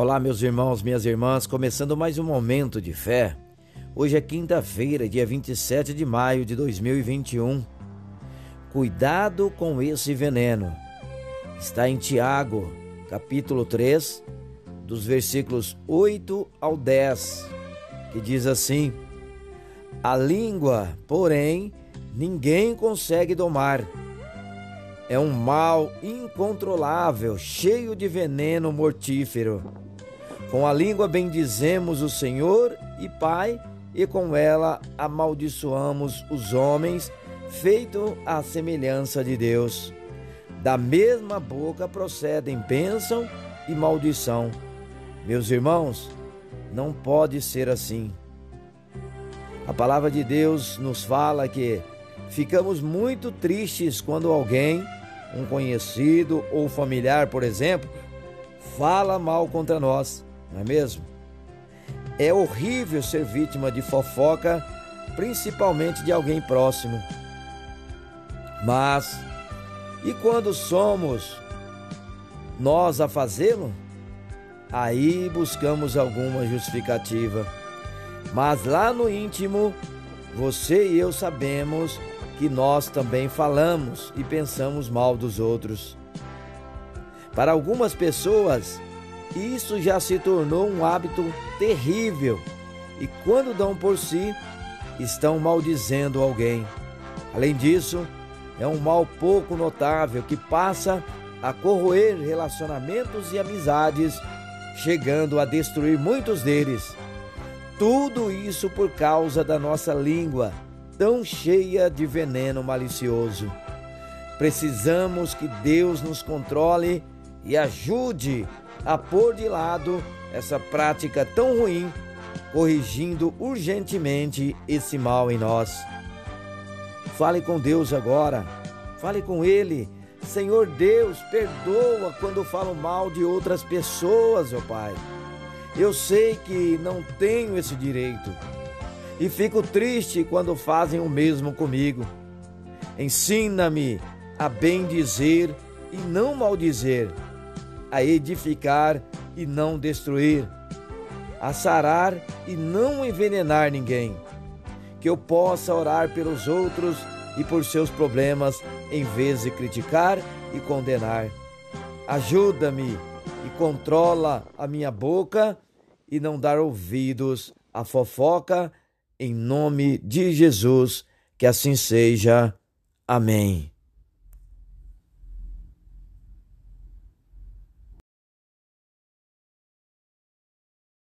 Olá, meus irmãos, minhas irmãs, começando mais um momento de fé. Hoje é quinta-feira, dia 27 de maio de 2021. Cuidado com esse veneno. Está em Tiago, capítulo 3, dos versículos 8 ao 10, que diz assim: A língua, porém, ninguém consegue domar. É um mal incontrolável, cheio de veneno mortífero com a língua bendizemos o Senhor e Pai, e com ela amaldiçoamos os homens, feito à semelhança de Deus. Da mesma boca procedem bênção e maldição. Meus irmãos, não pode ser assim. A palavra de Deus nos fala que ficamos muito tristes quando alguém, um conhecido ou familiar, por exemplo, fala mal contra nós não é mesmo? É horrível ser vítima de fofoca, principalmente de alguém próximo. Mas, e quando somos nós a fazê-lo? Aí buscamos alguma justificativa. Mas lá no íntimo, você e eu sabemos que nós também falamos e pensamos mal dos outros. Para algumas pessoas, isso já se tornou um hábito terrível e, quando dão por si, estão maldizendo alguém. Além disso, é um mal pouco notável que passa a corroer relacionamentos e amizades, chegando a destruir muitos deles. Tudo isso por causa da nossa língua, tão cheia de veneno malicioso. Precisamos que Deus nos controle e ajude a pôr de lado essa prática tão ruim, corrigindo urgentemente esse mal em nós. Fale com Deus agora, fale com Ele. Senhor Deus, perdoa quando falo mal de outras pessoas, ó Pai. Eu sei que não tenho esse direito e fico triste quando fazem o mesmo comigo. Ensina-me a bem dizer e não maldizer a edificar e não destruir, a sarar e não envenenar ninguém. Que eu possa orar pelos outros e por seus problemas em vez de criticar e condenar. Ajuda-me e controla a minha boca e não dar ouvidos à fofoca, em nome de Jesus, que assim seja. Amém.